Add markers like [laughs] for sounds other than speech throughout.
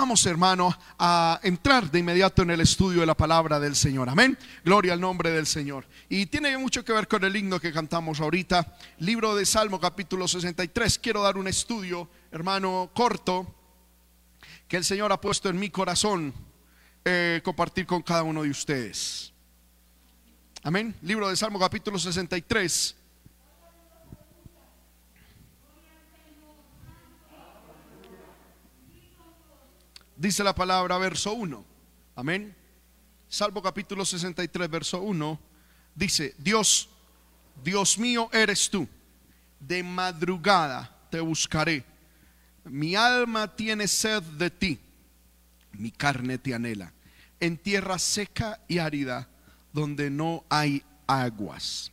vamos hermano a entrar de inmediato en el estudio de la palabra del Señor. Amén. Gloria al nombre del Señor. Y tiene mucho que ver con el himno que cantamos ahorita. Libro de Salmo capítulo 63. Quiero dar un estudio, hermano, corto, que el Señor ha puesto en mi corazón eh, compartir con cada uno de ustedes. Amén. Libro de Salmo capítulo 63. Dice la palabra verso 1. Amén. Salmo capítulo 63, verso 1. Dice, Dios, Dios mío eres tú. De madrugada te buscaré. Mi alma tiene sed de ti. Mi carne te anhela. En tierra seca y árida, donde no hay aguas.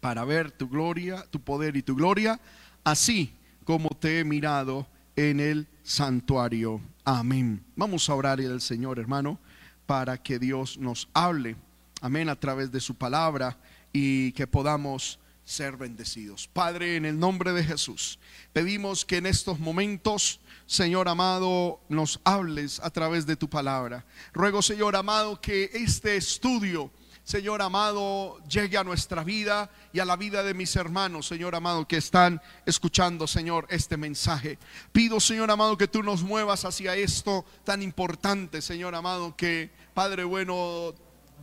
Para ver tu gloria, tu poder y tu gloria, así como te he mirado en el santuario. Amén. Vamos a orar al Señor, hermano, para que Dios nos hable. Amén, a través de su palabra y que podamos ser bendecidos. Padre, en el nombre de Jesús, pedimos que en estos momentos, Señor amado, nos hables a través de tu palabra. Ruego, Señor amado, que este estudio Señor amado, llegue a nuestra vida y a la vida de mis hermanos, Señor amado, que están escuchando, Señor, este mensaje. Pido, Señor amado, que tú nos muevas hacia esto tan importante, Señor amado, que Padre bueno,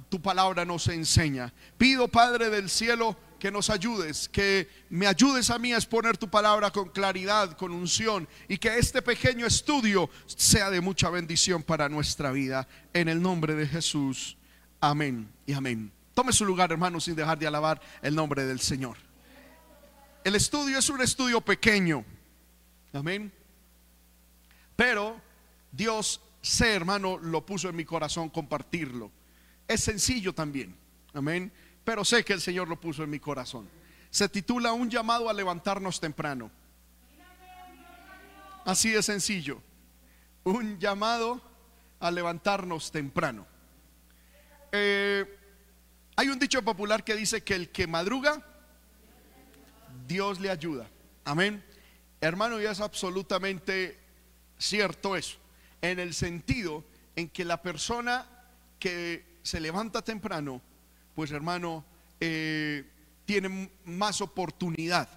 tu palabra nos enseña. Pido, Padre del cielo, que nos ayudes, que me ayudes a mí a exponer tu palabra con claridad, con unción, y que este pequeño estudio sea de mucha bendición para nuestra vida. En el nombre de Jesús. Amén y amén. Tome su lugar, hermano, sin dejar de alabar el nombre del Señor. El estudio es un estudio pequeño. Amén. Pero Dios, sé, hermano, lo puso en mi corazón compartirlo. Es sencillo también. Amén. Pero sé que el Señor lo puso en mi corazón. Se titula Un llamado a levantarnos temprano. Así de sencillo. Un llamado a levantarnos temprano. Eh, hay un dicho popular que dice que el que madruga, Dios le ayuda. Amén. Hermano, y es absolutamente cierto eso. En el sentido en que la persona que se levanta temprano, pues hermano, eh, tiene más oportunidad.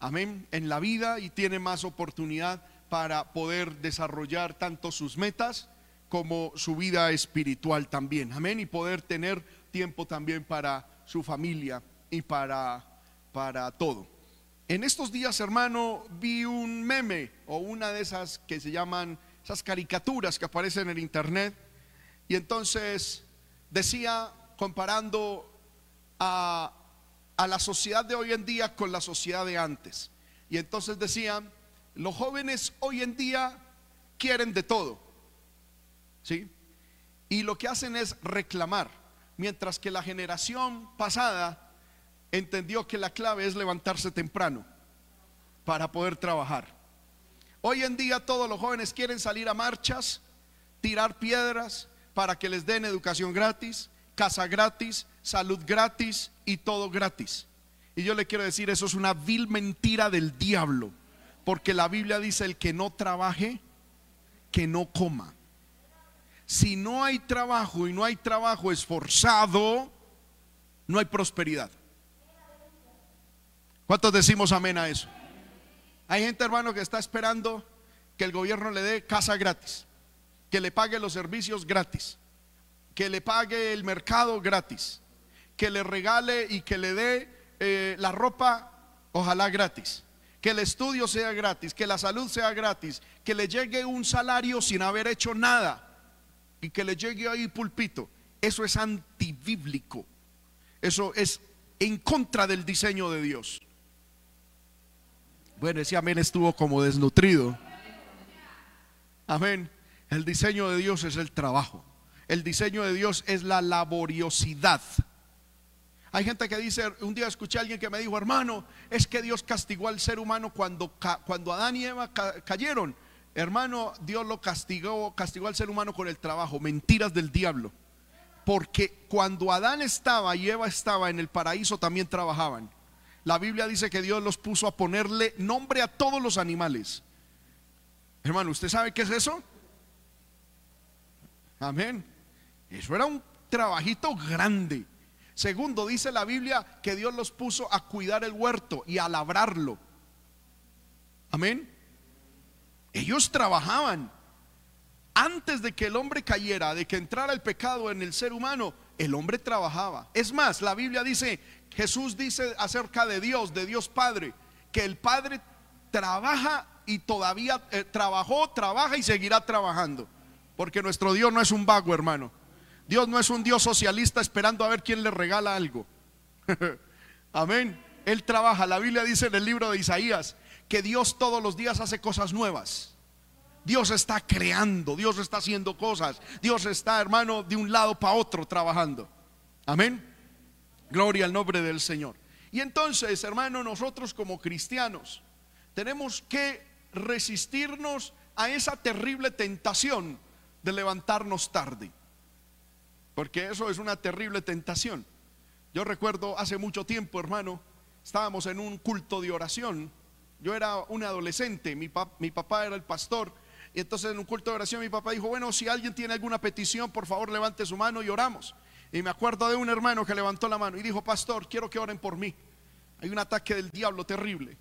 Amén. En la vida y tiene más oportunidad para poder desarrollar tanto sus metas como su vida espiritual también. Amén. Y poder tener tiempo también para su familia y para, para todo. En estos días, hermano, vi un meme o una de esas que se llaman esas caricaturas que aparecen en internet. Y entonces decía, comparando a, a la sociedad de hoy en día con la sociedad de antes. Y entonces decían, los jóvenes hoy en día quieren de todo. ¿Sí? Y lo que hacen es reclamar, mientras que la generación pasada entendió que la clave es levantarse temprano para poder trabajar. Hoy en día todos los jóvenes quieren salir a marchas, tirar piedras para que les den educación gratis, casa gratis, salud gratis y todo gratis. Y yo le quiero decir, eso es una vil mentira del diablo, porque la Biblia dice, el que no trabaje, que no coma si no hay trabajo y no hay trabajo esforzado, no hay prosperidad. ¿Cuántos decimos amén a eso? Hay gente, hermano, que está esperando que el gobierno le dé casa gratis, que le pague los servicios gratis, que le pague el mercado gratis, que le regale y que le dé eh, la ropa, ojalá gratis, que el estudio sea gratis, que la salud sea gratis, que le llegue un salario sin haber hecho nada y que le llegue ahí pulpito. Eso es antibíblico. Eso es en contra del diseño de Dios. Bueno, ese amén estuvo como desnutrido. Amén. El diseño de Dios es el trabajo. El diseño de Dios es la laboriosidad. Hay gente que dice, un día escuché a alguien que me dijo, hermano, es que Dios castigó al ser humano cuando, cuando Adán y Eva cayeron. Hermano, Dios lo castigó, castigó al ser humano con el trabajo, mentiras del diablo. Porque cuando Adán estaba y Eva estaba en el paraíso también trabajaban. La Biblia dice que Dios los puso a ponerle nombre a todos los animales. Hermano, ¿usted sabe qué es eso? Amén. Eso era un trabajito grande. Segundo, dice la Biblia que Dios los puso a cuidar el huerto y a labrarlo. Amén. Ellos trabajaban. Antes de que el hombre cayera, de que entrara el pecado en el ser humano, el hombre trabajaba. Es más, la Biblia dice, Jesús dice acerca de Dios, de Dios Padre, que el Padre trabaja y todavía eh, trabajó, trabaja y seguirá trabajando. Porque nuestro Dios no es un vago, hermano. Dios no es un Dios socialista esperando a ver quién le regala algo. [laughs] Amén. Él trabaja. La Biblia dice en el libro de Isaías que Dios todos los días hace cosas nuevas. Dios está creando, Dios está haciendo cosas, Dios está, hermano, de un lado para otro trabajando. Amén. Gloria al nombre del Señor. Y entonces, hermano, nosotros como cristianos tenemos que resistirnos a esa terrible tentación de levantarnos tarde. Porque eso es una terrible tentación. Yo recuerdo hace mucho tiempo, hermano, estábamos en un culto de oración. Yo era un adolescente, mi, mi papá era el pastor y entonces en un culto de oración mi papá dijo, bueno, si alguien tiene alguna petición, por favor levante su mano y oramos. Y me acuerdo de un hermano que levantó la mano y dijo, pastor, quiero que oren por mí. Hay un ataque del diablo terrible.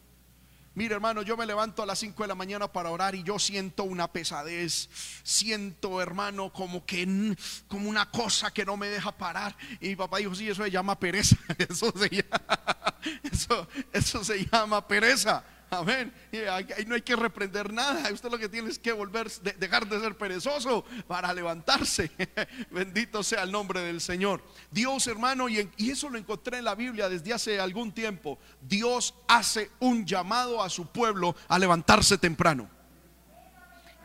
Mire hermano, yo me levanto a las 5 de la mañana para orar y yo siento una pesadez, siento hermano como que como una cosa que no me deja parar. Y mi papá dijo, sí, eso se llama pereza, [laughs] eso se llama, [laughs] eso, eso se llama pereza. Amén. Ahí no hay que reprender nada. Usted lo que tiene es que volver, dejar de ser perezoso para levantarse. [laughs] Bendito sea el nombre del Señor. Dios, hermano, y, y eso lo encontré en la Biblia desde hace algún tiempo. Dios hace un llamado a su pueblo a levantarse temprano.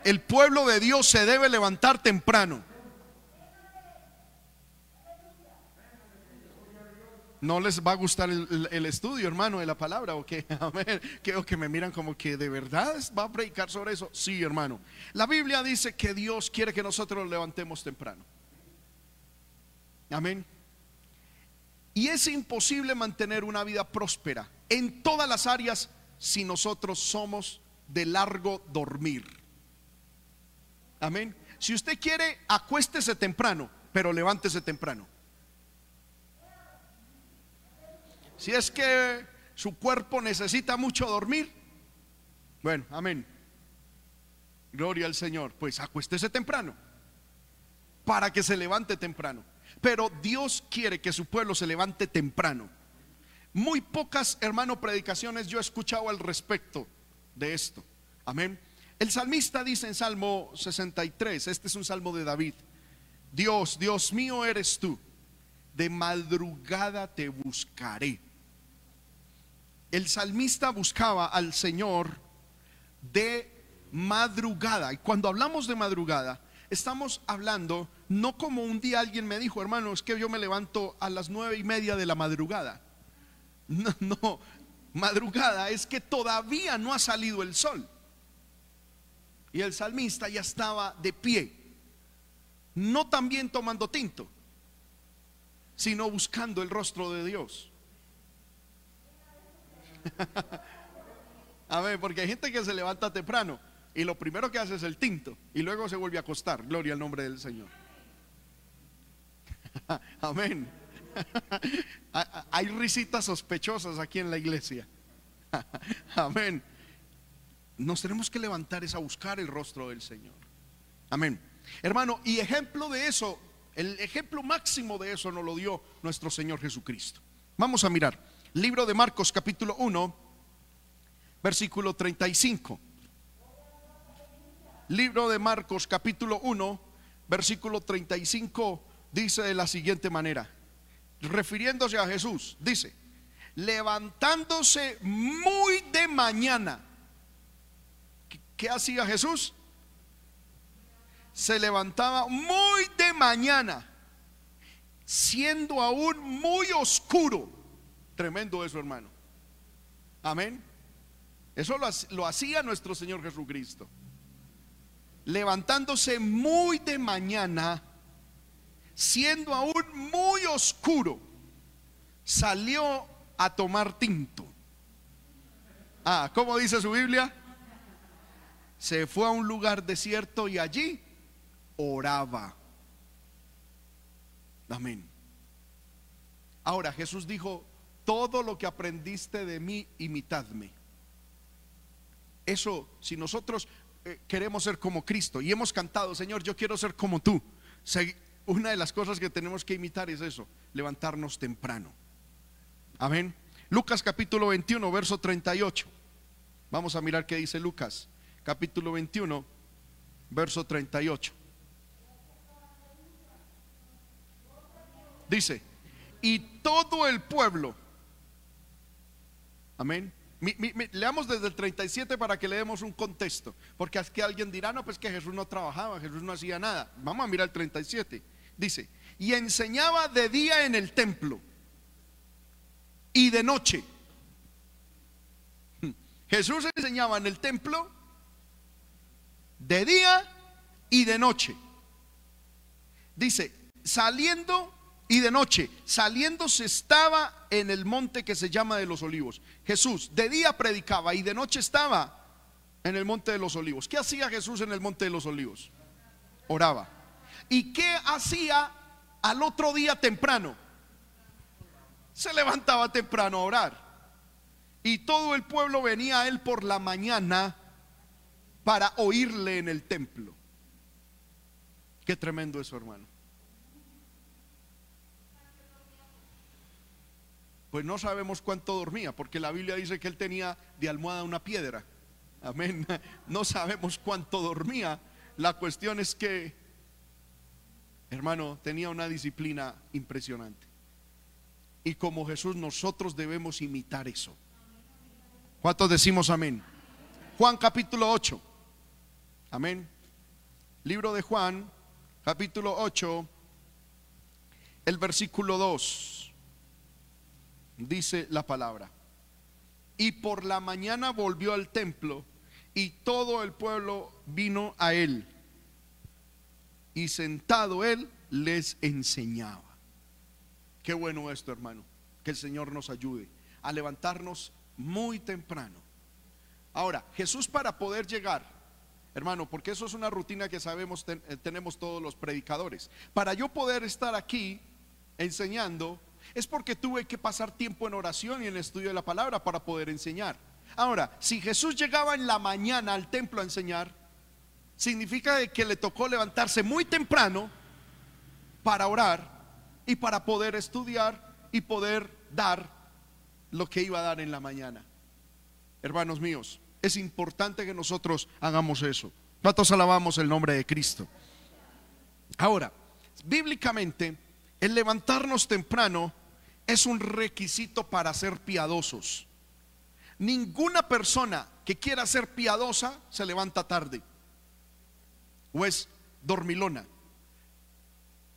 El pueblo de Dios se debe levantar temprano. No les va a gustar el, estudio, hermano, de la palabra, o que, [laughs] que, que me miran como que de verdad va a predicar sobre eso. Sí, hermano. La Biblia dice que Dios quiere que nosotros nos levantemos temprano. Amén. Y es imposible mantener una vida próspera en todas las áreas si nosotros somos de largo dormir. Amén. Si usted quiere, acuéstese temprano, pero levántese temprano. Si es que su cuerpo necesita mucho dormir, bueno, amén. Gloria al Señor. Pues acuéstese temprano para que se levante temprano. Pero Dios quiere que su pueblo se levante temprano. Muy pocas, hermano, predicaciones yo he escuchado al respecto de esto. Amén. El salmista dice en Salmo 63, este es un salmo de David, Dios, Dios mío eres tú, de madrugada te buscaré el salmista buscaba al Señor de madrugada. Y cuando hablamos de madrugada, estamos hablando no como un día alguien me dijo, hermano, es que yo me levanto a las nueve y media de la madrugada. [laughs] No, no, madrugada es que todavía no ha salido el sol. Y el salmista ya estaba de pie, no también tomando tinto, sino buscando el rostro de Dios. [laughs] A ver, porque hay gente que se levanta temprano y lo primero que hace es el tinto y luego se vuelve a acostar. Gloria al nombre del Señor. [laughs] Amén. [laughs] Hay risitas sospechosas aquí en la iglesia. Amén. Nos tenemos que levantar es a buscar el rostro del Señor. Amén. Hermano, y ejemplo de eso, el ejemplo máximo de eso nos lo dio nuestro Señor Jesucristo. Vamos a mirar. Libro de Marcos capítulo 1, versículo 35. Libro de Marcos capítulo 1, versículo 35 dice de la siguiente manera, refiriéndose a Jesús, dice, levantándose muy de mañana. ¿Qué, hacía Jesús? Se levantaba muy de mañana, siendo aún muy oscuro Tremendo eso, hermano. Amén. Eso lo, hacía nuestro Señor Jesucristo. Levantándose muy de mañana, siendo aún muy oscuro, salió a tomar tinto. Ah, ¿cómo dice su Biblia? Se fue a un lugar desierto y allí oraba. Amén. Ahora Jesús dijo, todo lo que aprendiste de mí, imitadme. Eso, si nosotros eh, queremos ser como Cristo y hemos cantado, Señor, yo quiero ser como tú, una de las cosas que tenemos que imitar es eso, levantarnos temprano. Amén. Lucas capítulo 21, verso 38. Vamos a mirar qué dice Lucas, capítulo 21, verso 38. Dice, y todo el pueblo, amén. leamos desde el 37 para que le demos un contexto, porque es que alguien dirá, no, pues que Jesús no trabajaba, Jesús no hacía nada. Vamos a mirar el 37. Dice, y enseñaba de día en el templo y de noche. Jesús enseñaba en el templo de día y de noche. Dice, saliendo y de noche, saliendo se estaba en el monte que se llama de los olivos. Jesús de día predicaba y de noche estaba en el monte de los olivos. ¿Qué hacía Jesús en el monte de los olivos? Oraba. ¿Y qué hacía al otro día temprano? Se levantaba temprano a orar. Y todo el pueblo venía a él por la mañana para oírle en el templo. Qué tremendo eso, hermano. Pues no sabemos cuánto dormía, porque la Biblia dice que él tenía de almohada una piedra. Amén. [laughs] No sabemos cuánto dormía. La cuestión es que, hermano, tenía una disciplina impresionante. Y como Jesús, nosotros debemos imitar eso. ¿Cuántos decimos amén? Juan capítulo 8. Amén. Libro de Juan, capítulo 8, el versículo 2 dice la palabra. Y por la mañana volvió al templo y todo el pueblo vino a él. Y sentado él les enseñaba. Qué bueno esto, hermano. Que el Señor nos ayude a levantarnos muy temprano. Ahora, Jesús para poder llegar, hermano, porque eso es una rutina que sabemos, eh, tenemos todos los predicadores. Para yo poder estar aquí enseñando, es porque tuve que pasar tiempo en oración y en estudio de la palabra para poder enseñar. Ahora, si Jesús llegaba en la mañana al templo a enseñar, significa que le tocó levantarse muy temprano para orar y para poder estudiar y poder dar lo que iba a dar en la mañana. Hermanos míos, es importante que nosotros hagamos eso. ¿Cuántos alabamos el nombre de Cristo? Ahora, bíblicamente, el levantarnos temprano es un requisito para ser piadosos. Ninguna persona que quiera ser piadosa se levanta tarde o es dormilona.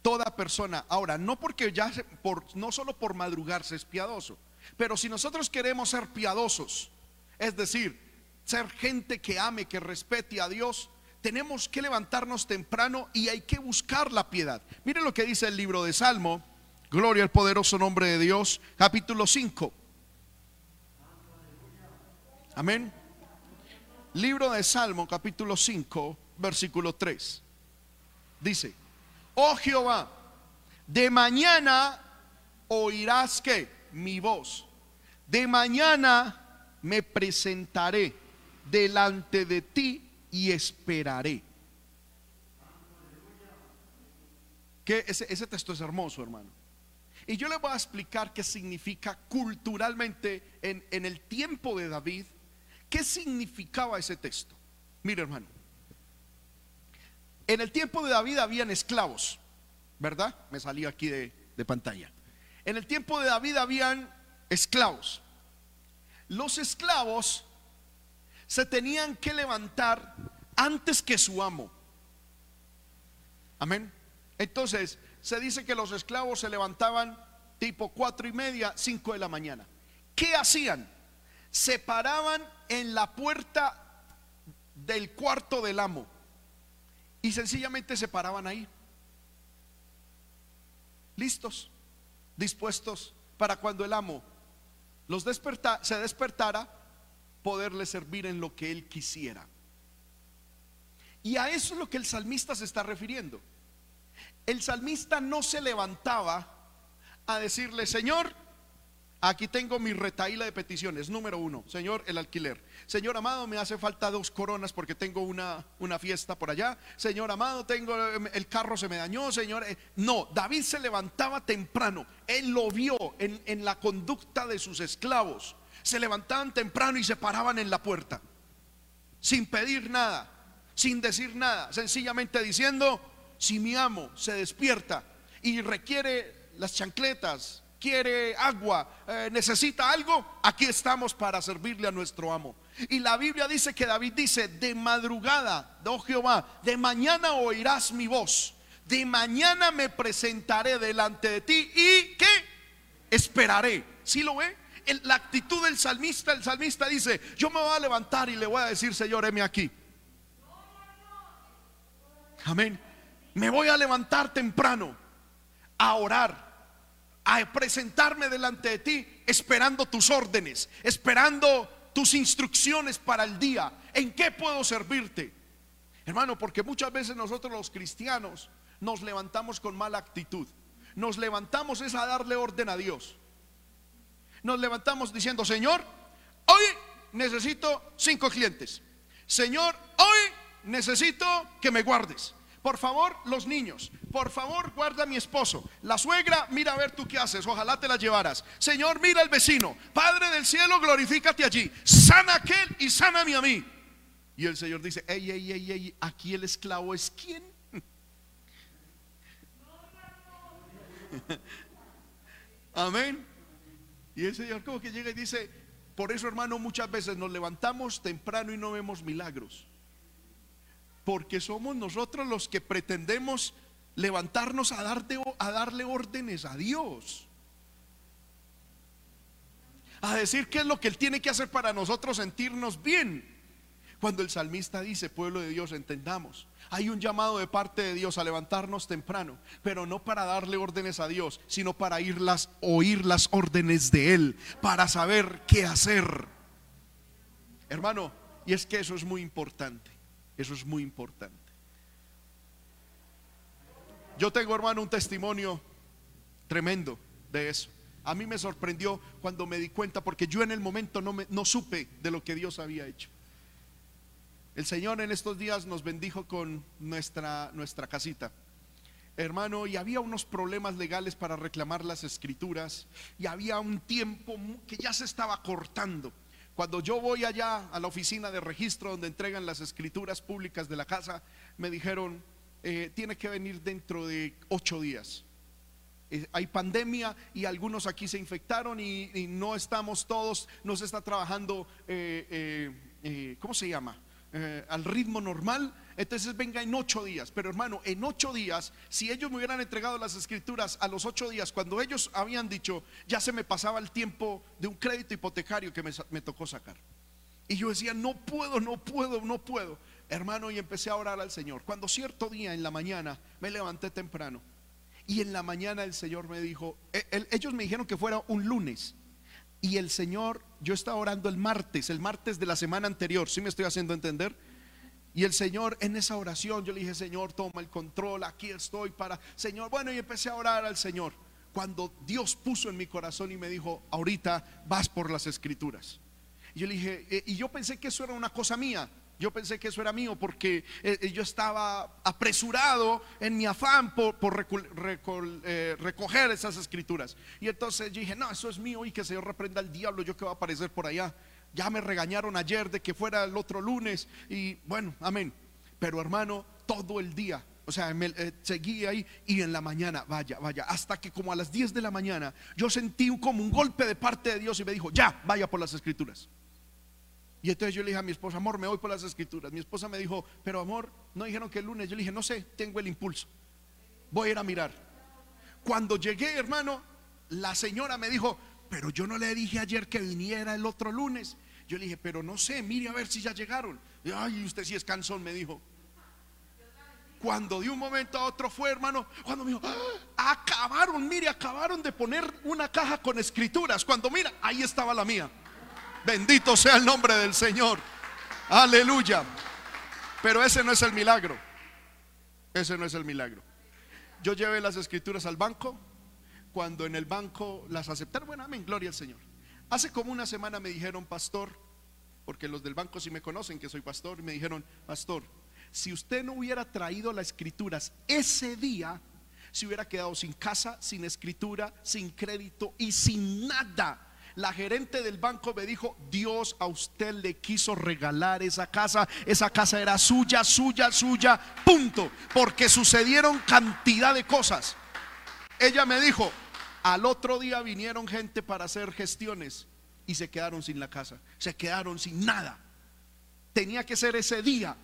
Toda persona, ahora, no porque ya por, no solo por madrugarse es piadoso, pero si nosotros queremos ser piadosos, es decir, ser gente que ame, que respete a Dios, tenemos que levantarnos temprano y hay que buscar la piedad. Miren lo que dice el libro de Salmo, Gloria al poderoso nombre de Dios, capítulo 5. Amén. Libro de Salmo, capítulo 5, versículo 3. Dice, oh Jehová, de mañana oirás que mi voz, de mañana me presentaré delante de ti y esperaré. Que ese, ese texto es hermoso, hermano. Y yo le voy a explicar qué significa culturalmente en, el tiempo de David, qué significaba ese texto. Mire hermano, en el tiempo de David habían esclavos, ¿verdad? Me salió aquí de, de pantalla. En el tiempo de David habían esclavos. Los esclavos se tenían que levantar antes que su amo. Amén. Entonces, se dice que los esclavos se levantaban tipo cuatro y media, cinco de la mañana. ¿Qué hacían? Se paraban en la puerta del cuarto del amo y sencillamente se paraban ahí. Listos, dispuestos para cuando el amo los desperta, se despertara, poderle servir en lo que él quisiera. Y a eso es lo que el salmista se está refiriendo. El salmista no se levantaba a decirle, Señor, aquí tengo mi retaíla de peticiones. Número uno, Señor, el alquiler. Señor amado, me hace falta dos coronas porque tengo una, una fiesta por allá. Señor amado, tengo el carro se me dañó, Señor. Eh, no, David se levantaba temprano. Él lo vio en, en la conducta de sus esclavos. Se levantaban temprano y se paraban en la puerta. Sin pedir nada, sin decir nada. Sencillamente diciendo, si mi amo se despierta y requiere las chancletas, quiere agua, eh, necesita algo, aquí estamos para servirle a nuestro amo. Y la Biblia dice que David dice, de madrugada, oh Jehová, de mañana oirás mi voz, de mañana me presentaré delante de ti y que esperaré. ¿Sí lo ve? la actitud del salmista, el salmista dice, yo me voy a levantar y le voy a decir, Señor, heme aquí. Amén. Me voy a levantar temprano a orar a presentarme delante de ti esperando tus órdenes, esperando tus instrucciones para el día. ¿En qué puedo servirte? Hermano, porque muchas veces nosotros los cristianos nos levantamos con mala actitud. Nos levantamos es a darle orden a Dios. Nos levantamos diciendo, Señor, hoy necesito cinco clientes. Señor, hoy necesito que me guardes. Por favor, los niños, por favor, guarda a mi esposo. La suegra, mira a ver tú qué haces, ojalá te la llevaras. Señor, mira al vecino. Padre del cielo, glorifícate allí. Sana aquel y sáname a mí. Y el Señor dice, ey, ey, ey, ey, aquí el esclavo es quién. [laughs] Amén. Y el Señor como que llega y dice, por eso hermano, muchas veces nos levantamos temprano y no vemos milagros. Porque somos nosotros los que pretendemos levantarnos a, darle órdenes a Dios. A decir qué es lo que Él tiene que hacer para nosotros sentirnos bien. Cuando el salmista dice, pueblo de Dios, entendamos. Hay un llamado de parte de Dios a levantarnos temprano, pero no para darle órdenes a Dios, sino para oír las órdenes de Él, para saber qué hacer. Hermano, y es que eso es muy importante. Eso es muy importante. Yo tengo, hermano, un testimonio tremendo de eso. A mí me sorprendió cuando me di cuenta, porque yo en el momento no, me, no supe de lo que Dios había hecho. El Señor en estos días nos bendijo con nuestra, nuestra casita. Hermano, y había unos problemas legales para reclamar las escrituras, y había un tiempo que ya se estaba cortando. Cuando yo voy allá a la oficina de registro donde entregan las escrituras públicas de la casa, me dijeron, eh, tiene que venir dentro de ocho días. Eh, hay pandemia y algunos aquí se infectaron y, no estamos todos, no se está trabajando, eh, ¿cómo se llama? al ritmo normal entonces venga en ocho días. Pero hermano, en ocho días, si ellos me hubieran entregado las escrituras a los ocho días, cuando ellos habían dicho, ya se me pasaba el tiempo de un crédito hipotecario que me, tocó sacar. Y yo decía, no puedo, no puedo, no puedo. Hermano, y empecé a orar al Señor. Cuando cierto día en la mañana me levanté temprano. Y en la mañana el Señor me dijo, e, ellos me dijeron que fuera un lunes. Y el Señor, yo estaba orando el martes, el martes de la semana anterior, si me estoy haciendo entender? Y el Señor en esa oración, yo le dije, Señor, toma el control, aquí estoy para, Señor, bueno, y empecé a orar al Señor. Cuando Dios puso en mi corazón y me dijo, ahorita vas por las escrituras. Y yo le dije, eh, y yo pensé que eso era una cosa mía. Yo pensé que eso era mío porque eh, eh, yo estaba apresurado en mi afán por, recoger esas escrituras. Y entonces yo dije, no, eso es mío y que el Señor reprenda al diablo, yo que va a aparecer por allá. Ya me regañaron ayer de que fuera el otro lunes y bueno, amén. Pero hermano, todo el día, o sea, me, eh, seguí ahí y en la mañana, vaya, vaya, hasta que como a las 10 de la mañana yo sentí como un golpe de parte de Dios y me dijo, ya, vaya por las escrituras. Y entonces yo le dije a mi esposa, amor, me voy por las escrituras. Mi esposa me dijo, pero amor, no dijeron que el lunes. Yo le dije, no sé, tengo el impulso. Voy a ir a mirar. Cuando llegué, hermano, la señora me dijo, pero yo no le dije ayer que viniera el otro lunes. Yo le dije, pero no sé, mire a ver si ya llegaron. Ay, usted sí es cansón, me dijo. Cuando de un momento a otro fue, hermano, cuando me dijo, ah, acabaron, mire, acabaron de poner una caja con escrituras. Cuando mira, ahí estaba la mía. Bendito sea el nombre del Señor. Aleluya. Pero ese no es el milagro. Ese no es el milagro. yo llevé las escrituras al banco. Cuando en el banco las aceptaron, bueno, amén, gloria al Señor. Hace como una semana me dijeron, pastor, porque los del banco sí me conocen que soy pastor, me dijeron, pastor, si usted no hubiera traído las escrituras ese día, se hubiera quedado sin casa, sin escritura, sin crédito y sin nada. La gerente del banco me dijo, Dios a usted le quiso regalar esa casa, esa casa era suya, suya, suya, punto, porque sucedieron cantidad de cosas. Ella me dijo, al otro día vinieron gente para hacer gestiones y se quedaron sin la casa, se quedaron sin nada. Tenía que ser ese día.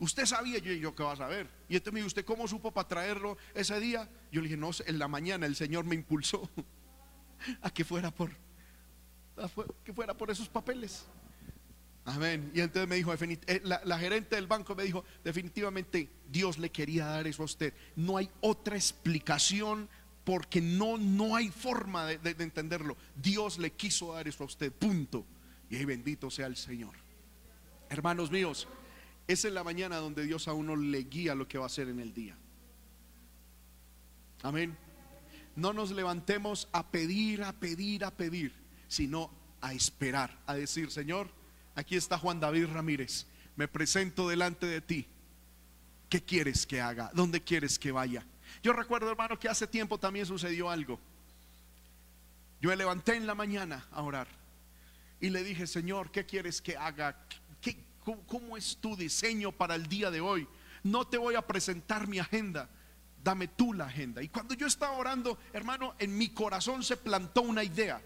Usted sabía, yo, yo ¿qué vas a ver? Y entonces me dijo, ¿usted cómo supo para traerlo ese día? Yo le dije, no, en la mañana el Señor me impulsó [laughs] a que fuera por, que fuera por esos papeles. Amén. Y entonces me dijo, eh, la, la, gerente del banco me dijo, definitivamente Dios le quería dar eso a usted. No hay otra explicación porque no, no hay forma de, entenderlo. Dios le quiso dar eso a usted, punto. Y ahí bendito sea el Señor. Hermanos míos, es en la mañana donde Dios a uno le guía lo que va a hacer en el día. Amén. No nos levantemos a pedir, a pedir, a pedir, sino a esperar, a decir, Señor, aquí está Juan David Ramírez, me presento delante de ti. ¿Qué quieres que haga? ¿Dónde quieres que vaya? Yo recuerdo, hermano, que hace tiempo también sucedió algo. Yo me levanté en la mañana a orar y le dije, Señor, ¿qué quieres que haga? cómo, es tu diseño para el día de hoy? No te voy a presentar mi agenda, dame tú la agenda. Y cuando yo estaba orando, hermano, en mi corazón se plantó una idea.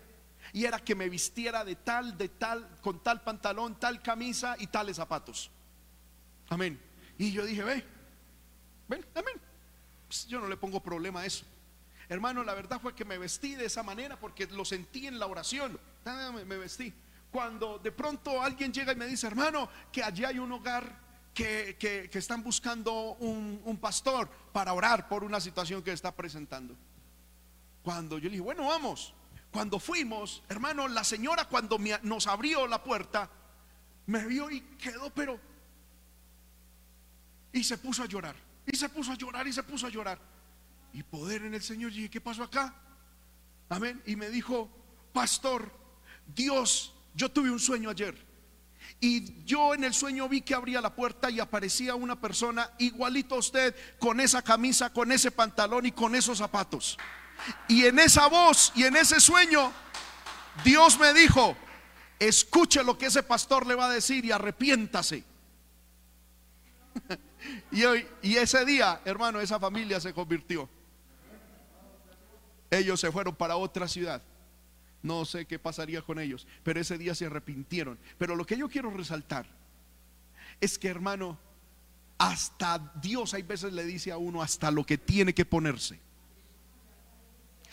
Y era que me vistiera de tal, de tal, con tal pantalón, tal camisa y tales zapatos. Amén. Y yo dije, ve, ven, amén. Pues, yo no le pongo problema a eso. Hermano, la verdad fue que me vestí de esa manera porque lo sentí en la oración. Me vestí. Cuando de pronto alguien llega y me dice, hermano, que allí hay un hogar que, que, están buscando un, pastor para orar por una situación que está presentando. Cuando yo le dije, bueno, vamos. Cuando fuimos, hermano, la señora cuando nos abrió la puerta, me vio y quedó, pero... Y se puso a llorar. Y se puso a llorar y se puso a llorar. Y poder en el Señor. Y dije, ¿qué pasó acá? Amén. Y me dijo, pastor, Dios, yo tuve un sueño ayer. Y yo en el sueño vi que abría la puerta y aparecía una persona igualito a usted, con esa camisa, con ese pantalón y con esos zapatos. Y en esa voz y en ese sueño, Dios me dijo, escuche lo que ese pastor le va a decir y arrepiéntase. [laughs] Y, hoy, y ese día, hermano, esa familia se convirtió. Ellos se fueron para otra ciudad. No sé qué pasaría con ellos, pero ese día se arrepintieron. Pero lo que yo quiero resaltar es que, hermano, hasta Dios hay veces le dice a uno hasta lo que tiene que ponerse.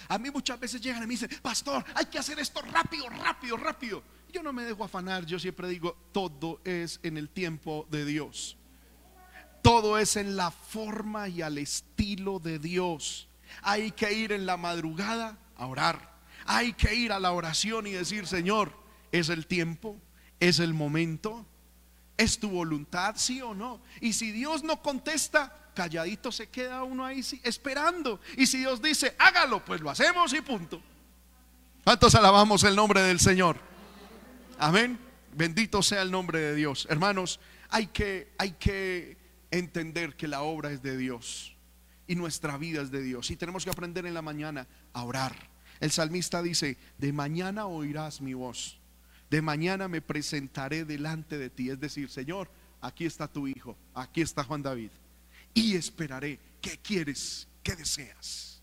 A mí muchas veces llegan y me dicen, pastor, hay que hacer esto rápido, rápido, rápido. Yo no me dejo afanar, yo siempre digo, todo es en el tiempo de Dios. Todo es en la forma y al estilo de Dios. Hay que ir en la madrugada a orar. Hay que ir a la oración y decir, Señor, es el tiempo, es el momento, es tu voluntad, sí o no. Y si Dios no contesta, calladito se queda uno ahí esperando. Y si Dios dice, hágalo, pues lo hacemos y punto. ¿Cuántos alabamos el nombre del Señor? Amén. Bendito sea el nombre de Dios. Hermanos, hay que, hay que entender que la obra es de Dios y nuestra vida es de Dios. Y tenemos que aprender en la mañana a orar. El salmista dice, de mañana oirás mi voz, de mañana me presentaré delante de ti. Es decir, Señor, aquí está tu hijo, aquí está Juan David. Y esperaré, ¿qué quieres? ¿Qué deseas?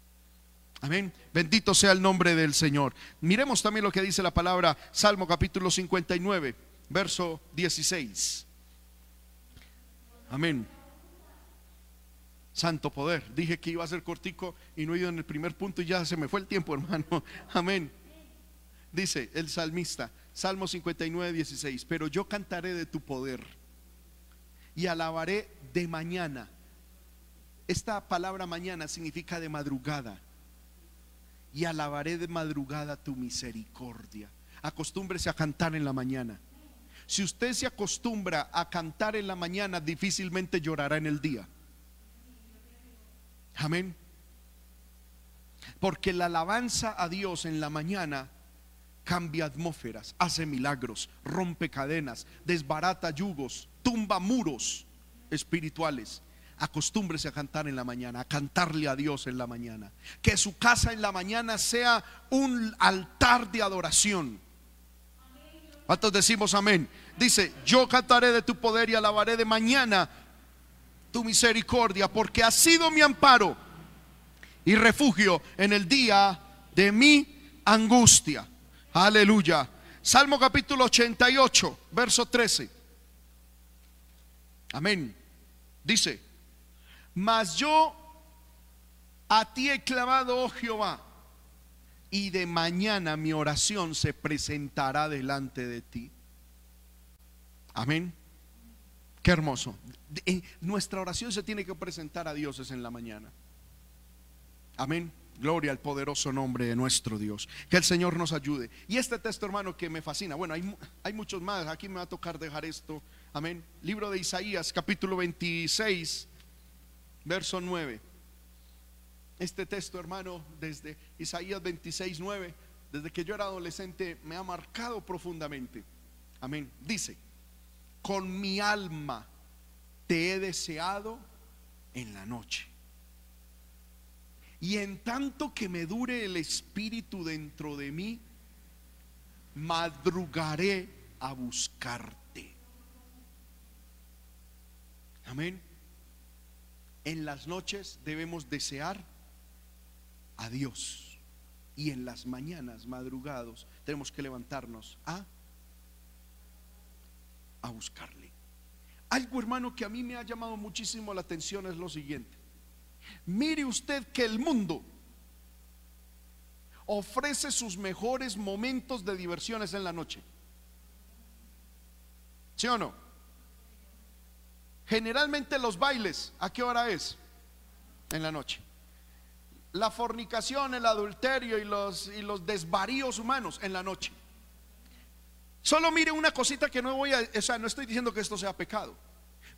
Amén. Bendito sea el nombre del Señor. Miremos también lo que dice la palabra Salmo capítulo 59, verso 16. Amén santo poder. Dije que iba a ser cortico y no he ido en el primer punto y ya se me fue el tiempo, [laughs] hermano. Amén. Dice el salmista, Salmo 59, 16, pero yo cantaré de tu poder y alabaré de mañana. Esta palabra mañana significa de madrugada. Y alabaré de madrugada tu misericordia. Acostúmbrese a cantar en la mañana. Si usted se acostumbra a cantar en la mañana, difícilmente llorará en el día. Amén. Porque la alabanza a Dios en la mañana cambia atmósferas, hace milagros, rompe cadenas, desbarata yugos, tumba muros espirituales. Acostúmbrese a cantar en la mañana, a cantarle a Dios en la mañana. Que su casa en la mañana sea un altar de adoración. ¿Cuántos decimos amén? Dice, yo cantaré de tu poder y alabaré de mañana tu misericordia, porque ha sido mi amparo y refugio en el día de mi angustia. Aleluya. Salmo capítulo 88, verso 13. Amén. Dice, mas yo a ti he clamado, oh Jehová, y de mañana mi oración se presentará delante de ti. Amén. Qué hermoso. Nuestra oración se tiene que presentar a Dios en la mañana. Amén. Gloria al poderoso nombre de nuestro Dios. Que el Señor nos ayude. Y este texto, hermano, que me fascina. Bueno, hay, hay, muchos más. Aquí me va a tocar dejar esto. Amén. Libro de Isaías, capítulo 26, verso 9. Este texto, hermano, desde Isaías 26, 9, desde que yo era adolescente, me ha marcado profundamente. Amén. Dice, con mi alma te he deseado en la noche. Y en tanto que me dure el espíritu dentro de mí, madrugaré a buscarte. Amén. En las noches debemos desear a Dios. Y en las mañanas, madrugados, tenemos que levantarnos a, a buscarle. Algo, hermano, que a mí me ha llamado muchísimo la atención es lo siguiente. Mire usted que el mundo ofrece sus mejores momentos de diversiones en la noche. ¿Sí o no? Generalmente los bailes, ¿a qué hora es? En la noche. La fornicación, el adulterio y los, y los desvaríos humanos en la noche. Solo mire una cosita que no voy a, o sea, no estoy diciendo que esto sea pecado,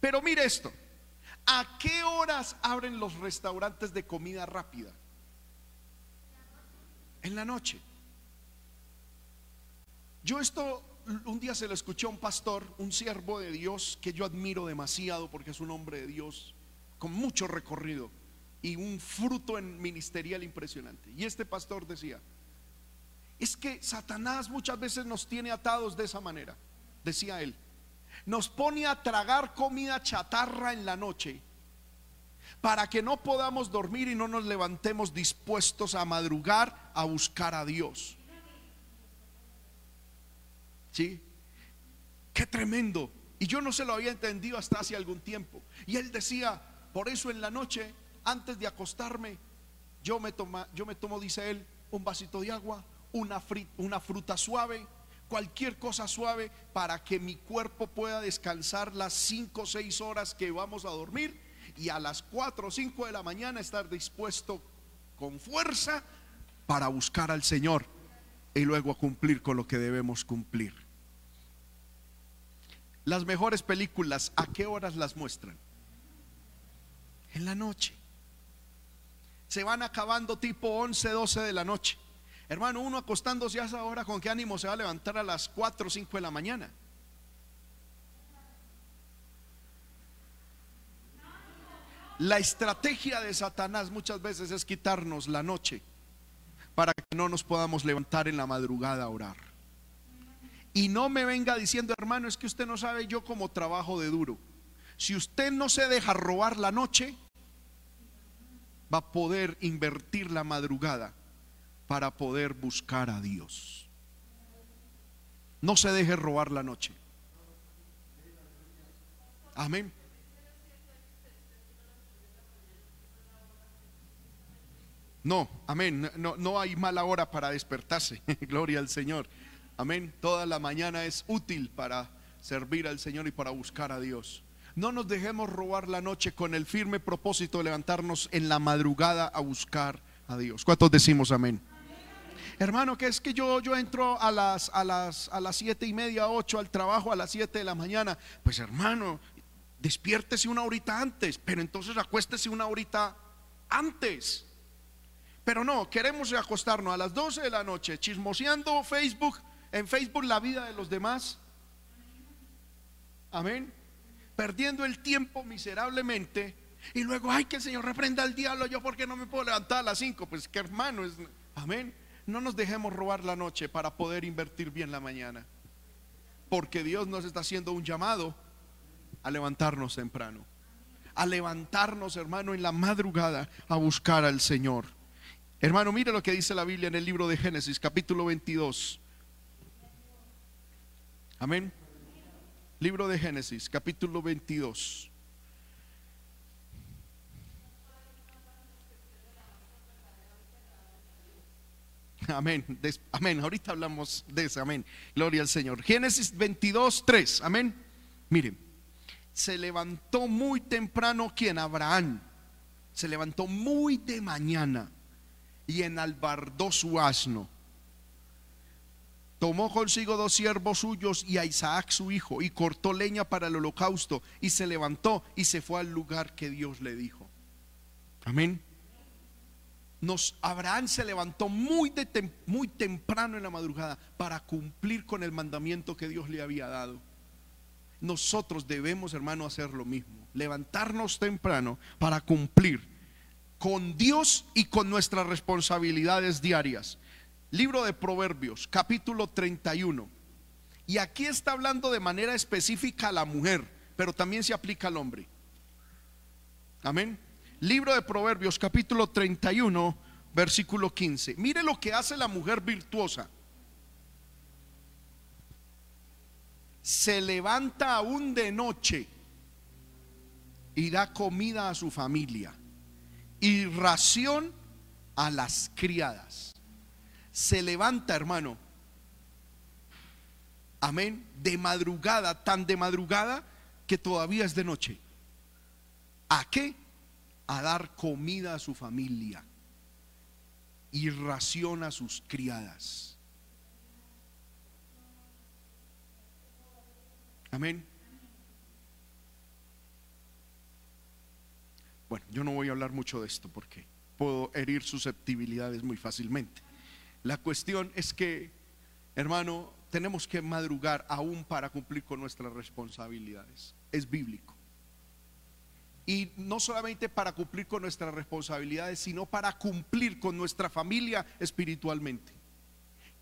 pero mire esto. ¿A qué horas abren los restaurantes de comida rápida? En la noche. Yo esto un día se lo escuché a un pastor, un siervo de Dios que yo admiro demasiado porque es un hombre de Dios con mucho recorrido y un fruto en ministerial impresionante. Y este pastor decía, es que Satanás muchas veces nos tiene atados de esa manera, decía él nos pone a tragar comida chatarra en la noche para que no podamos dormir y no nos levantemos dispuestos a madrugar a buscar a Dios. ¿Sí? Qué tremendo. Y yo no se lo había entendido hasta hace algún tiempo. Y él decía, por eso en la noche, antes de acostarme, yo me, toma, yo me tomo, dice él, un vasito de agua, una, una fruta suave, cualquier cosa suave para que mi cuerpo pueda descansar las 5 o 6 horas que vamos a dormir y a las 4 o 5 de la mañana estar dispuesto con fuerza para buscar al Señor y luego cumplir con lo que debemos cumplir. Las mejores películas, ¿a qué horas las muestran? En la noche. Se van acabando tipo 11, 12 de la noche. Hermano, uno acostándose a esa hora, ¿con qué ánimo se va a levantar a las 4 o 5 de la mañana? La estrategia de Satanás muchas veces es quitarnos la noche para que no nos podamos levantar en la madrugada a orar. Y no me venga diciendo, hermano, es que usted no sabe yo como trabajo de duro. Si usted no se deja robar la noche, va a poder invertir la madrugada para poder buscar a Dios. No se deje robar la noche. Amén. No, amén. No, no hay mala hora para despertarse. [laughs] Gloria al Señor. Amén. Toda la mañana es útil para servir al Señor y para buscar a Dios. No nos dejemos robar la noche con el firme propósito de levantarnos en la madrugada a buscar a Dios. ¿Cuántos decimos amén? Hermano, que es que yo, yo entro a las, a, las, a las siete y media, ocho al trabajo a las siete de la mañana. Pues hermano, despiértese una horita antes, pero entonces acuéstese una horita antes. Pero no, queremos acostarnos a las 12 de la noche chismoseando Facebook, en Facebook la vida de los demás. Amén. Perdiendo el tiempo miserablemente. Y luego, ay, que el Señor reprenda al diablo. Yo, ¿por qué no me puedo levantar a las 5? Pues que hermano es. Amén. No nos dejemos robar la noche para poder invertir bien la mañana. Porque Dios nos está haciendo un llamado a levantarnos temprano. A levantarnos, hermano, en la madrugada a buscar al Señor. Hermano, mire lo que dice la Biblia en el libro de Génesis, capítulo 22. Amén. Libro de Génesis, capítulo 22. [laughs] Amén. Amén. Ahorita hablamos de eso. Amén. Gloria al Señor. Génesis 22, 3. Amén. Miren. Se levantó muy temprano quien Abraham. Se levantó muy de mañana y enalbardó su asno. Tomó consigo dos siervos suyos y a Isaac su hijo y cortó leña para el holocausto y se levantó y se fue al lugar que Dios le dijo. Amén nos, Abraham se levantó muy, muy temprano en la madrugada para cumplir con el mandamiento que Dios le había dado. Nosotros debemos, hermano, hacer lo mismo. Levantarnos temprano para cumplir con Dios y con nuestras responsabilidades diarias. Libro de Proverbios, capítulo 31. Y aquí está hablando de manera específica a la mujer, pero también se aplica al hombre. Amén. Libro de Proverbios capítulo 31, versículo 15. Mire lo que hace la mujer virtuosa. Se levanta aún de noche y da comida a su familia y ración a las criadas. Se levanta, hermano. Amén. De madrugada, tan de madrugada que todavía es de noche. ¿A qué? A dar comida a su familia y ración a sus criadas. Amén. Bueno, yo no voy a hablar mucho de esto porque puedo herir susceptibilidades muy fácilmente. La cuestión es que, hermano, tenemos que madrugar aún para cumplir con nuestras responsabilidades. Es bíblico. Y no solamente para cumplir con nuestras responsabilidades, sino para cumplir con nuestra familia espiritualmente.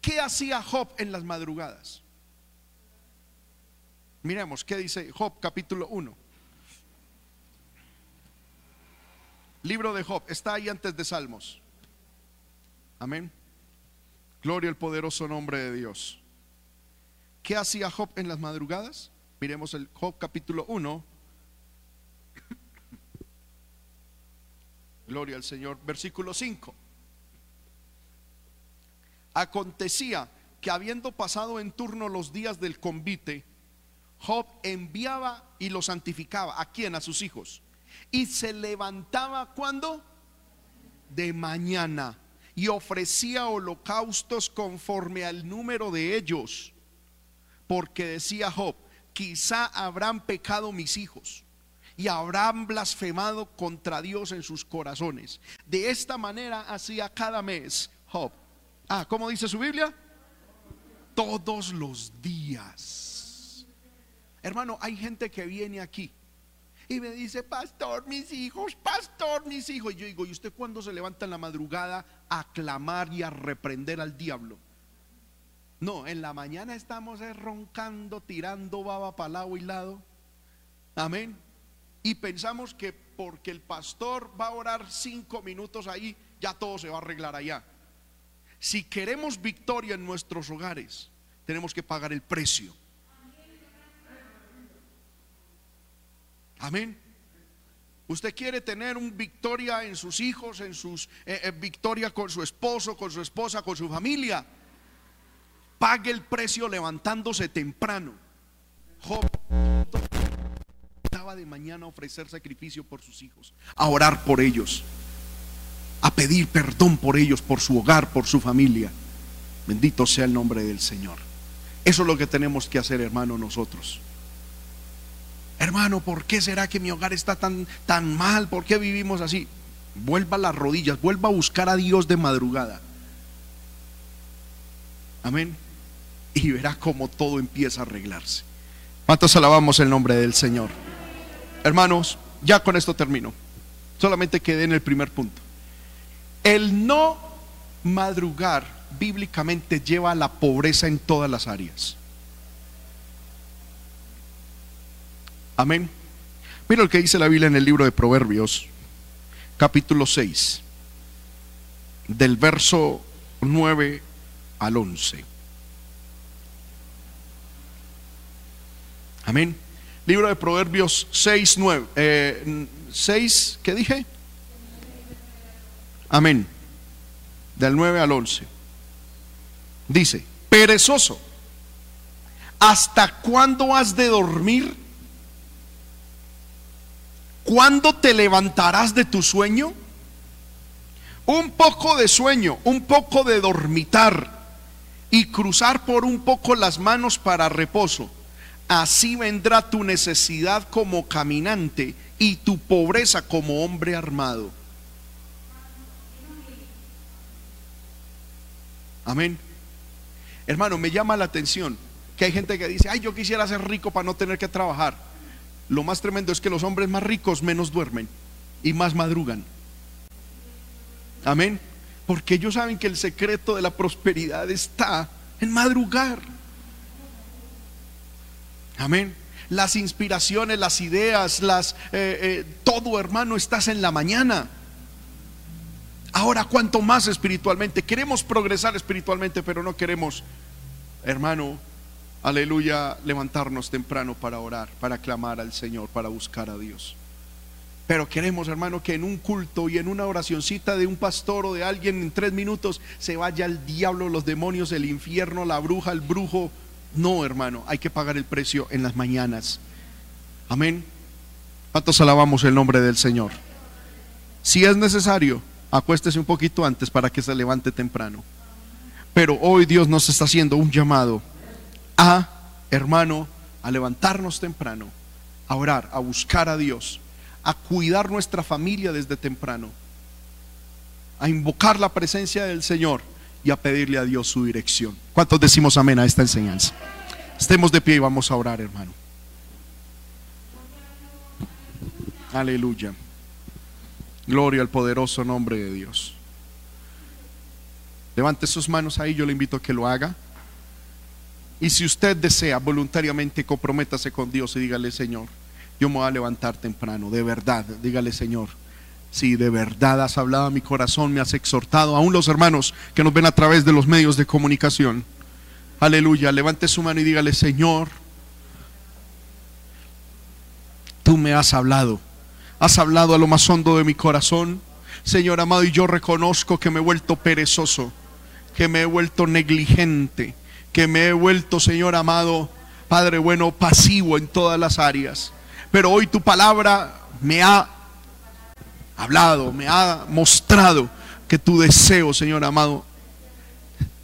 ¿Qué hacía Job en las madrugadas? Miremos, ¿qué dice Job capítulo 1? Libro de Job, está ahí antes de Salmos. Amén. Gloria al poderoso nombre de Dios. ¿Qué hacía Job en las madrugadas? Miremos el Job capítulo 1, Gloria al Señor. Versículo 5. Acontecía que habiendo pasado en turno los días del convite, Job enviaba y lo santificaba. ¿A quién? A sus hijos. Y se levantaba cuando? De mañana. Y ofrecía holocaustos conforme al número de ellos. Porque decía Job, quizá habrán pecado mis hijos y habrán blasfemado contra Dios en sus corazones. De esta manera hacía cada mes Job. Ah, ¿cómo dice su Biblia? Todos los días. Hermano, hay gente que viene aquí y me dice, pastor, mis hijos, pastor, mis hijos. Y yo digo, ¿y usted cuándo se levanta en la madrugada a clamar y a reprender al diablo? No, en la mañana estamos roncando, tirando baba para lado y lado. Amén y pensamos que porque el pastor va a orar cinco minutos ahí, ya todo se va a arreglar allá. Si queremos victoria en nuestros hogares, tenemos que pagar el precio. Amén. Usted quiere tener un victoria en sus hijos, en sus eh, eh, victoria con su esposo, con su esposa, con su familia. Pague el precio levantándose temprano. De mañana a ofrecer sacrificio por sus hijos, a orar por ellos, a pedir perdón por ellos, por su hogar, por su familia. Bendito sea el nombre del Señor. Eso es lo que tenemos que hacer, hermano, nosotros. Hermano, ¿por qué será que mi hogar está tan, tan mal? ¿Por qué vivimos así? Vuelva a las rodillas, vuelva a buscar a Dios de madrugada. Amén. Y verá cómo todo empieza a arreglarse. ¿Cuántos alabamos el nombre del Señor? Hermanos, ya con esto termino. Solamente quedé en el primer punto. El no madrugar bíblicamente lleva a la pobreza en todas las áreas. Amén. Mira lo que dice la Biblia en el libro de Proverbios, capítulo 6, del verso 9 al 11. Amén. Libro de Proverbios 6, 9. 6, ¿qué dije? Amén. Del 9 al 11. Dice, perezoso, ¿hasta cuándo has de dormir? ¿Cuándo te levantarás de tu sueño? Un poco de sueño, un poco de dormitar y cruzar por un poco las manos para reposo. Así vendrá tu necesidad como caminante y tu pobreza como hombre armado. Amén. Hermano, me llama la atención que hay gente que dice, ay, yo quisiera ser rico para no tener que trabajar. Lo más tremendo es que los hombres más ricos menos duermen y más madrugan. Amén. Porque ellos saben que el secreto de la prosperidad está en madrugar. Amén. Las inspiraciones, las ideas, las eh, eh, todo hermano estás en la mañana. Ahora, cuanto más espiritualmente queremos progresar espiritualmente, pero no queremos, hermano, aleluya, levantarnos temprano para orar, para clamar al Señor, para buscar a Dios. Pero queremos, hermano, que en un culto y en una oracioncita de un pastor o de alguien en tres minutos se vaya el diablo, los demonios, el infierno, la bruja, el brujo. No, hermano, hay que pagar el precio en las mañanas. Amén. ¿Cuántos alabamos el nombre del Señor? Si es necesario, acuéstese un poquito antes para que se levante temprano. Pero hoy Dios nos está haciendo un llamado a, hermano, a levantarnos temprano, a orar, a buscar a Dios, a cuidar nuestra familia desde temprano, a invocar la presencia del Señor y a pedirle a Dios su dirección. ¿Cuántos decimos amén a esta enseñanza? Estemos de pie y vamos a orar, hermano. Aleluya. Gloria al poderoso nombre de Dios. Levante sus manos ahí, yo le invito a que lo haga. Y si usted desea voluntariamente, comprométase con Dios y dígale, Señor, yo me voy a levantar temprano, de verdad, dígale, Señor. Si de verdad has hablado a mi corazón, me has exhortado, aún los hermanos que nos ven a través de los medios de comunicación. Aleluya, levante su mano y dígale, Señor, tú me has hablado, has hablado a lo más hondo de mi corazón. Señor amado, y yo reconozco que me he vuelto perezoso, que me he vuelto negligente, que me he vuelto, Señor amado, Padre bueno, pasivo en todas las áreas. Pero hoy tu palabra me ha hablado, me ha mostrado que tu deseo, Señor amado,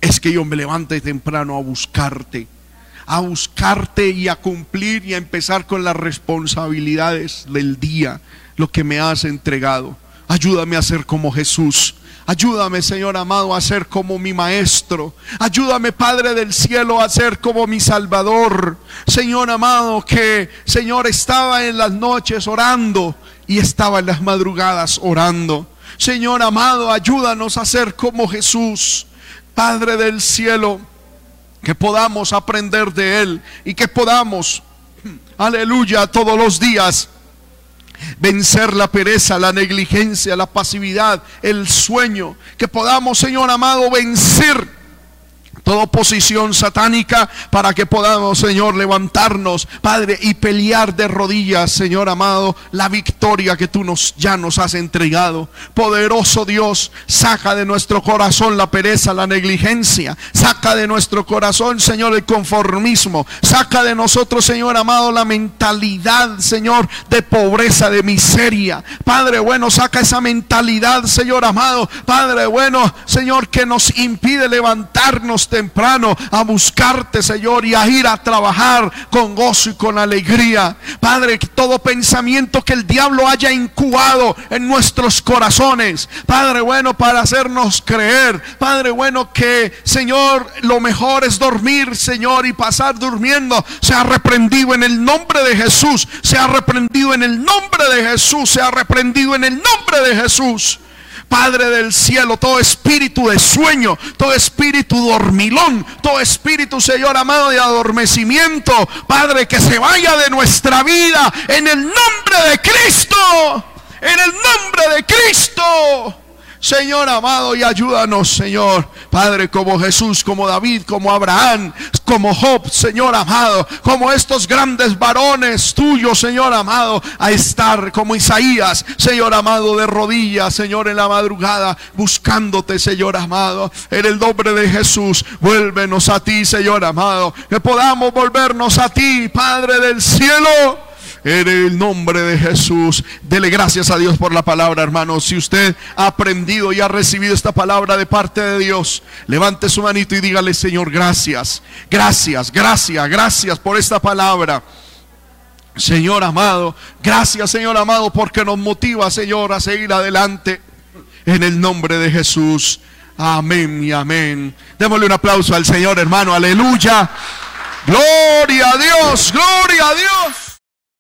es que yo me levante temprano a buscarte, a buscarte y a cumplir y a empezar con las responsabilidades del día, lo que me has entregado. Ayúdame a ser como Jesús. Ayúdame, Señor amado, a ser como mi Maestro. Ayúdame, Padre del cielo, a ser como mi Salvador. Señor amado, que, Señor, estaba en las noches orando y estaba en las madrugadas orando. Señor amado, ayúdanos a ser como Jesús. Padre del cielo, que podamos aprender de Él y que podamos, [clears throat] aleluya, todos los días vencer la pereza, la negligencia, la pasividad, el sueño, que podamos, Señor amado, vencer toda oposición satánica para que podamos, Señor, levantarnos, Padre, y pelear de rodillas, Señor amado, la victoria que tú nos ya nos has entregado. Poderoso Dios, saca de nuestro corazón la pereza, la negligencia, saca de nuestro corazón, Señor, el conformismo, saca de nosotros, Señor amado, la mentalidad, Señor, de pobreza, de miseria. Padre bueno, saca esa mentalidad, Señor amado, Padre bueno, Señor, que nos impide levantarnos temprano a buscarte, Señor, y a ir a trabajar con gozo y con alegría. Padre, todo pensamiento que el diablo haya incubado en nuestros corazones, Padre bueno, para hacernos creer, Padre bueno, que Señor, lo mejor es dormir, Señor, y pasar durmiendo, sea reprendido en el nombre de Jesús, sea reprendido en el nombre de Jesús, sea reprendido en el nombre de Jesús. Padre del cielo, todo espíritu de sueño, todo espíritu dormilón, todo espíritu, Señor amado, de adormecimiento, Padre, que se vaya de nuestra vida en el nombre de Cristo, en el nombre de Cristo. Señor amado, y ayúdanos, Señor. Padre, como Jesús, como David, como Abraham, como Job, Señor amado, como estos grandes varones tuyos, Señor amado, a estar como Isaías, Señor amado, de rodillas, Señor, en la madrugada, buscándote, Señor amado. En el nombre de Jesús, vuélvenos a ti, Señor amado. Que podamos volvernos a ti, Padre del cielo. En el nombre de Jesús, dele gracias a Dios por la palabra, hermano. Si usted ha aprendido y ha recibido esta palabra de parte de Dios, levante su manito y dígale, Señor, gracias, gracias, gracias, gracias por esta palabra. Señor amado, gracias, Señor amado, porque nos motiva, Señor, a seguir adelante. En el nombre de Jesús. Amén y amén. Démosle un aplauso al Señor, hermano. Aleluya. Gloria a Dios, gloria a Dios.